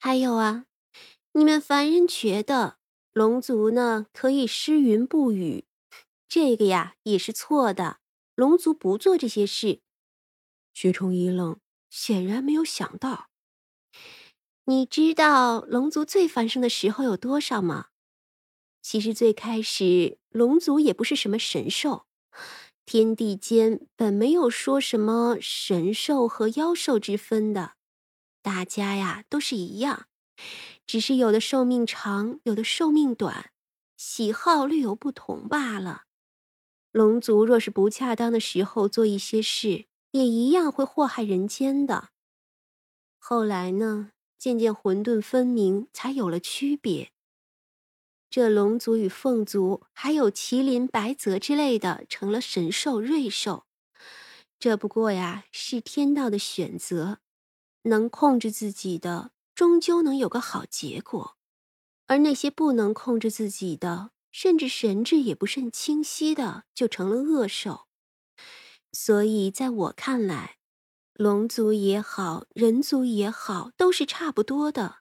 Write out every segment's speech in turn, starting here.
还有啊，你们凡人觉得龙族呢可以施云布雨，这个呀也是错的。龙族不做这些事。薛冲一愣，显然没有想到。你知道龙族最繁盛的时候有多少吗？其实最开始，龙族也不是什么神兽，天地间本没有说什么神兽和妖兽之分的，大家呀都是一样，只是有的寿命长，有的寿命短，喜好略有不同罢了。龙族若是不恰当的时候做一些事，也一样会祸害人间的。后来呢，渐渐混沌分明，才有了区别。这龙族与凤族，还有麒麟、白泽之类的，成了神兽、瑞兽。这不过呀，是天道的选择。能控制自己的，终究能有个好结果；而那些不能控制自己的，甚至神智也不甚清晰的，就成了恶兽。所以，在我看来，龙族也好，人族也好，都是差不多的。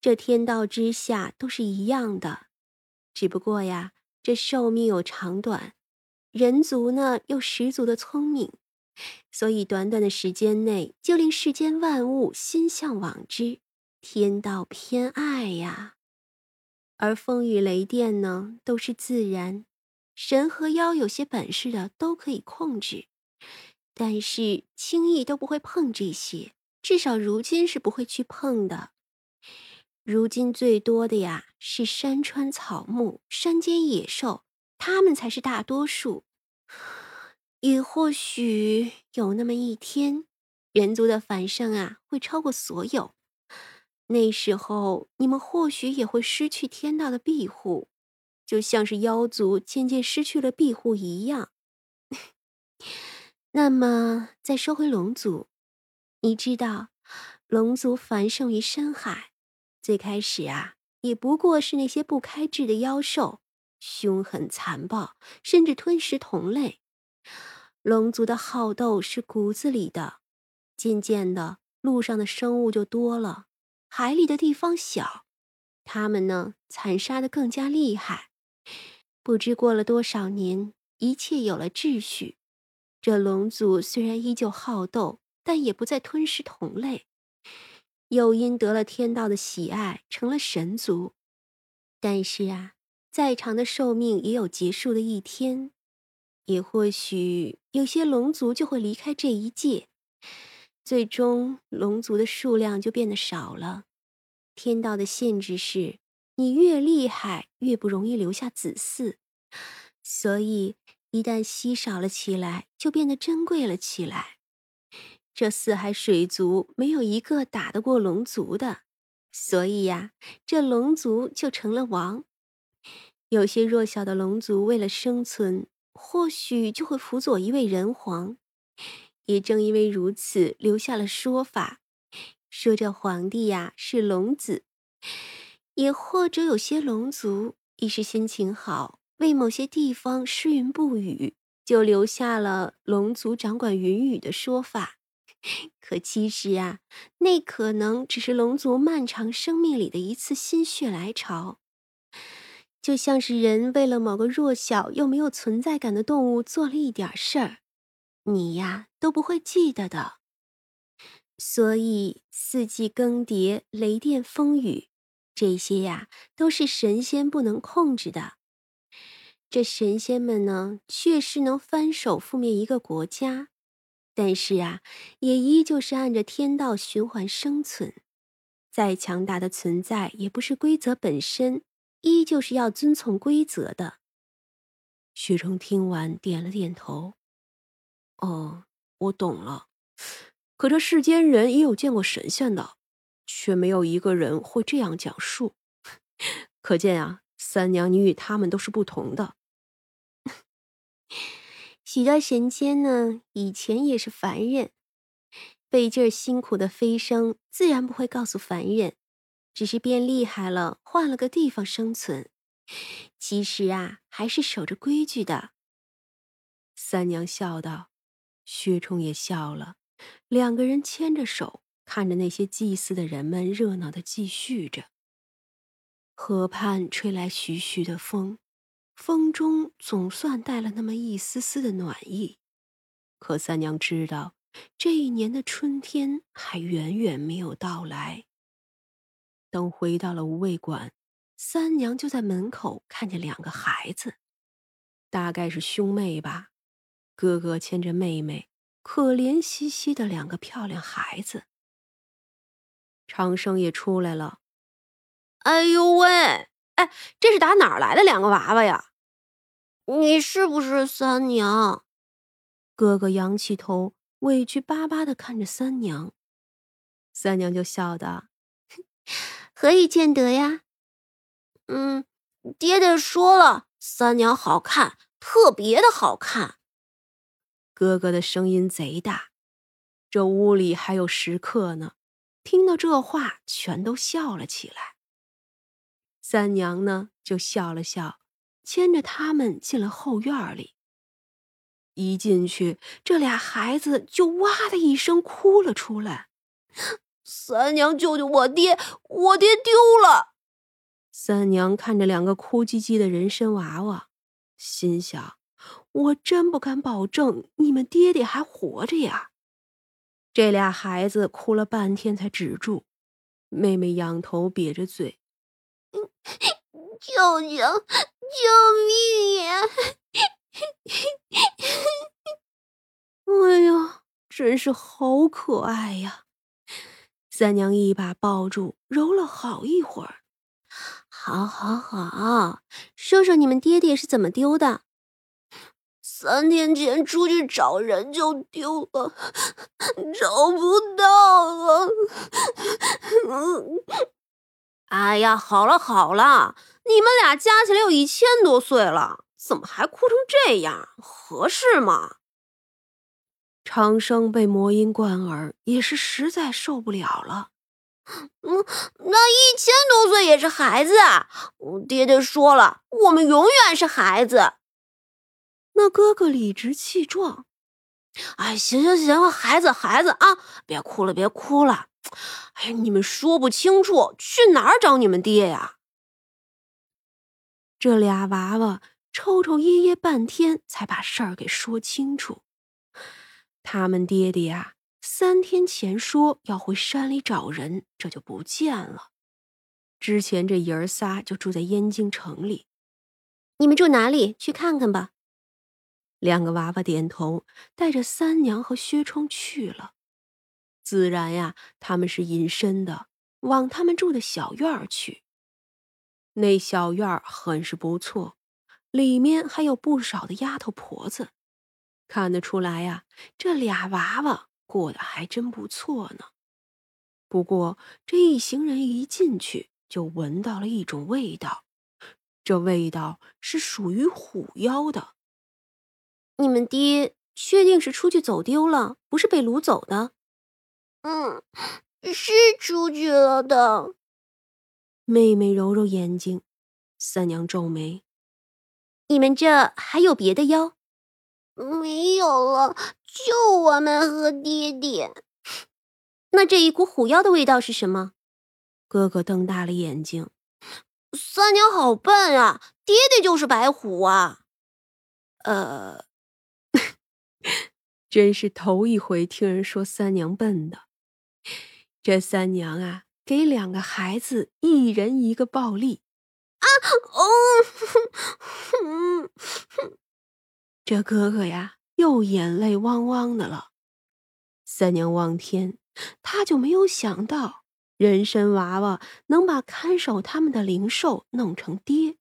这天道之下都是一样的，只不过呀，这寿命有长短，人族呢又十足的聪明，所以短短的时间内就令世间万物心向往之，天道偏爱呀。而风雨雷电呢，都是自然，神和妖有些本事的都可以控制，但是轻易都不会碰这些，至少如今是不会去碰的。如今最多的呀是山川草木、山间野兽，他们才是大多数。也或许有那么一天，人族的繁盛啊会超过所有，那时候你们或许也会失去天道的庇护，就像是妖族渐渐失去了庇护一样。那么再说回龙族，你知道，龙族繁盛于深海。最开始啊，也不过是那些不开智的妖兽，凶狠残暴，甚至吞食同类。龙族的好斗是骨子里的。渐渐的，陆上的生物就多了，海里的地方小，他们呢，残杀的更加厉害。不知过了多少年，一切有了秩序。这龙族虽然依旧好斗，但也不再吞噬同类。又因得了天道的喜爱，成了神族。但是啊，再长的寿命也有结束的一天，也或许有些龙族就会离开这一界，最终龙族的数量就变得少了。天道的限制是，你越厉害，越不容易留下子嗣，所以一旦稀少了起来，就变得珍贵了起来。这四海水族没有一个打得过龙族的，所以呀，这龙族就成了王。有些弱小的龙族为了生存，或许就会辅佐一位人皇。也正因为如此，留下了说法，说这皇帝呀是龙子。也或者有些龙族一时心情好，为某些地方施云不雨，就留下了龙族掌管云雨的说法。可其实啊，那可能只是龙族漫长生命里的一次心血来潮，就像是人为了某个弱小又没有存在感的动物做了一点事儿，你呀都不会记得的。所以四季更迭、雷电风雨，这些呀都是神仙不能控制的。这神仙们呢，确实能翻手覆灭一个国家。但是啊，也依旧是按着天道循环生存。再强大的存在，也不是规则本身，依旧是要遵从规则的。薛冲听完，点了点头：“哦，我懂了。可这世间人也有见过神仙的，却没有一个人会这样讲述。可见啊，三娘你与他们都是不同的。”许多神仙呢，以前也是凡人，费劲儿辛苦的飞升，自然不会告诉凡人，只是变厉害了，换了个地方生存。其实啊，还是守着规矩的。三娘笑道，薛冲也笑了，两个人牵着手，看着那些祭祀的人们热闹的继续着。河畔吹来徐徐的风，风中总算带了那么一丝丝的暖意。可三娘知道，这一年的春天还远远没有到来。等回到了无味馆，三娘就在门口看见两个孩子，大概是兄妹吧，哥哥牵着妹妹，可怜兮兮的两个漂亮孩子。长生也出来了。哎呦喂！哎，这是打哪儿来的两个娃娃呀？你是不是三娘？哥哥仰起头，委屈巴巴的看着三娘。三娘就笑道：“何以见得呀？嗯，爹爹说了，三娘好看，特别的好看。”哥哥的声音贼大，这屋里还有食客呢，听到这话，全都笑了起来。三娘呢，就笑了笑，牵着他们进了后院里。一进去，这俩孩子就哇的一声哭了出来：“三娘，救救我爹！我爹丢了！”三娘看着两个哭唧唧的人参娃娃，心想：“我真不敢保证你们爹爹还活着呀。”这俩孩子哭了半天才止住，妹妹仰头瘪着嘴。舅舅，救命呀！哎呀，真是好可爱呀！三娘一把抱住，揉了好一会儿。好，好，好，说说你们爹爹是怎么丢的？三天前出去找人就丢了，找不到了。哎呀，好了好了，你们俩加起来有一千多岁了，怎么还哭成这样？合适吗？长生被魔音贯耳，也是实在受不了了。嗯，那一千多岁也是孩子啊！爹爹说了，我们永远是孩子。那哥哥理直气壮。哎，行行行，孩子孩子啊，别哭了别哭了。哎，你们说不清楚，去哪儿找你们爹呀？这俩娃娃抽抽噎噎半天，才把事儿给说清楚。他们爹爹呀，三天前说要回山里找人，这就不见了。之前这爷儿仨就住在燕京城里。你们住哪里？去看看吧。两个娃娃点头，带着三娘和薛冲去了。自然呀，他们是隐身的，往他们住的小院儿去。那小院儿很是不错，里面还有不少的丫头婆子，看得出来呀，这俩娃娃过得还真不错呢。不过这一行人一进去，就闻到了一种味道，这味道是属于虎妖的。你们爹确定是出去走丢了，不是被掳走的？嗯，是出去了的。妹妹揉揉眼睛，三娘皱眉：“你们这还有别的妖？”“没有了，就我们和爹爹。”“那这一股虎妖的味道是什么？”哥哥瞪大了眼睛：“三娘好笨啊，爹爹就是白虎啊。”“呃，真是头一回听人说三娘笨的。”这三娘啊，给两个孩子一人一个暴力啊！哦，这哥哥呀，又眼泪汪汪的了。三娘望天，他就没有想到人参娃娃能把看守他们的灵兽弄成爹。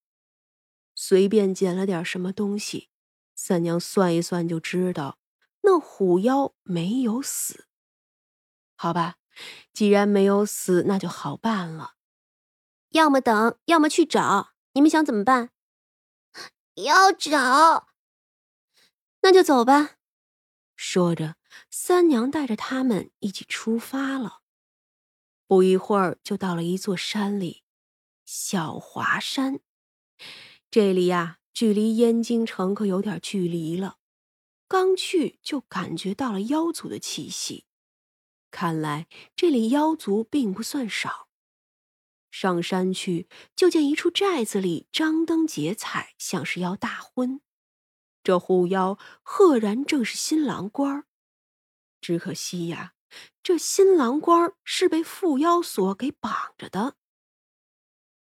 随便捡了点什么东西，三娘算一算就知道，那虎妖没有死。好吧。既然没有死，那就好办了。要么等，要么去找。你们想怎么办？要找，那就走吧。说着，三娘带着他们一起出发了。不一会儿，就到了一座山里，小华山。这里呀，距离燕京城可有点距离了。刚去就感觉到了妖族的气息。看来这里妖族并不算少。上山去，就见一处寨子里张灯结彩，像是要大婚。这护妖赫然正是新郎官只可惜呀，这新郎官是被缚妖索给绑着的。